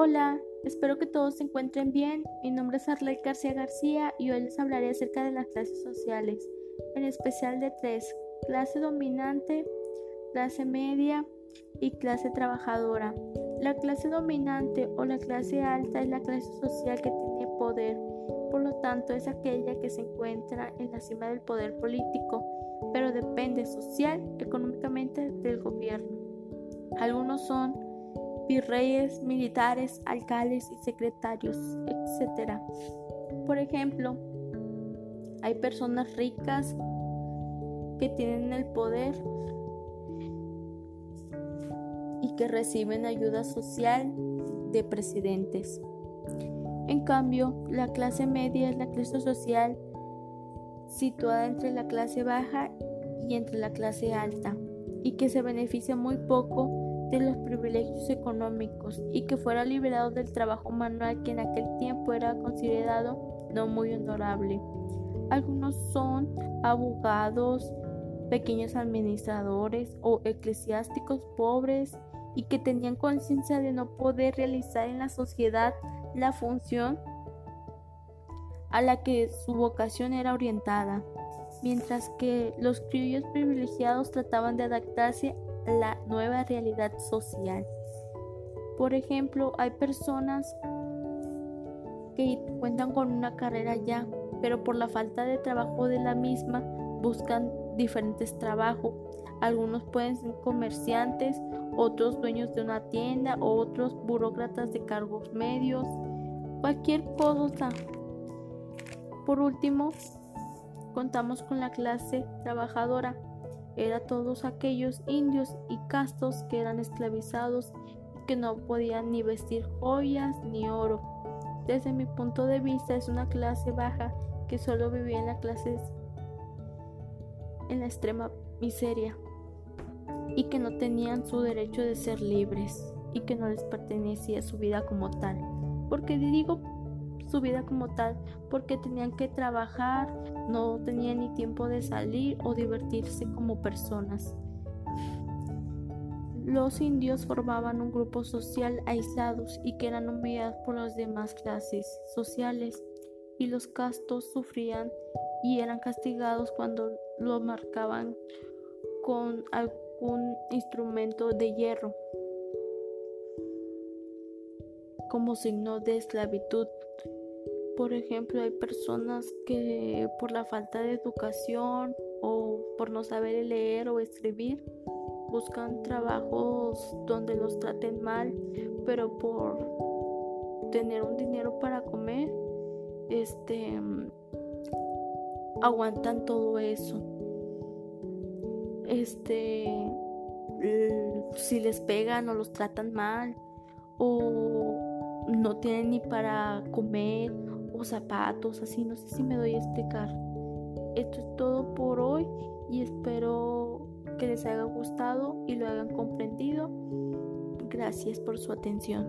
Hola, espero que todos se encuentren bien. Mi nombre es Arley García García y hoy les hablaré acerca de las clases sociales, en especial de tres, clase dominante, clase media y clase trabajadora. La clase dominante o la clase alta es la clase social que tiene poder, por lo tanto es aquella que se encuentra en la cima del poder político, pero depende social, económicamente del gobierno. Algunos son virreyes, militares, alcaldes y secretarios, etc. Por ejemplo, hay personas ricas que tienen el poder y que reciben ayuda social de presidentes. En cambio, la clase media es la clase social situada entre la clase baja y entre la clase alta y que se beneficia muy poco de los privilegios económicos y que fuera liberado del trabajo manual que en aquel tiempo era considerado no muy honorable. Algunos son abogados, pequeños administradores o eclesiásticos pobres y que tenían conciencia de no poder realizar en la sociedad la función a la que su vocación era orientada, mientras que los criollos privilegiados trataban de adaptarse la nueva realidad social. Por ejemplo, hay personas que cuentan con una carrera ya, pero por la falta de trabajo de la misma buscan diferentes trabajos. Algunos pueden ser comerciantes, otros dueños de una tienda, otros burócratas de cargos medios, cualquier cosa. Por último, contamos con la clase trabajadora era todos aquellos indios y castos que eran esclavizados y que no podían ni vestir joyas ni oro. Desde mi punto de vista es una clase baja que solo vivía en la clase en la extrema miseria y que no tenían su derecho de ser libres y que no les pertenecía su vida como tal. Porque digo su vida como tal porque tenían que trabajar, no tenían ni tiempo de salir o divertirse como personas. Los indios formaban un grupo social aislados y que eran humillados por las demás clases sociales y los castos sufrían y eran castigados cuando lo marcaban con algún instrumento de hierro como signo de esclavitud. Por ejemplo, hay personas que por la falta de educación o por no saber leer o escribir buscan trabajos donde los traten mal, pero por tener un dinero para comer, este aguantan todo eso. Este si les pegan o los tratan mal o no tienen ni para comer zapatos, así, no sé si me doy a explicar. Esto es todo por hoy y espero que les haya gustado y lo hayan comprendido. Gracias por su atención.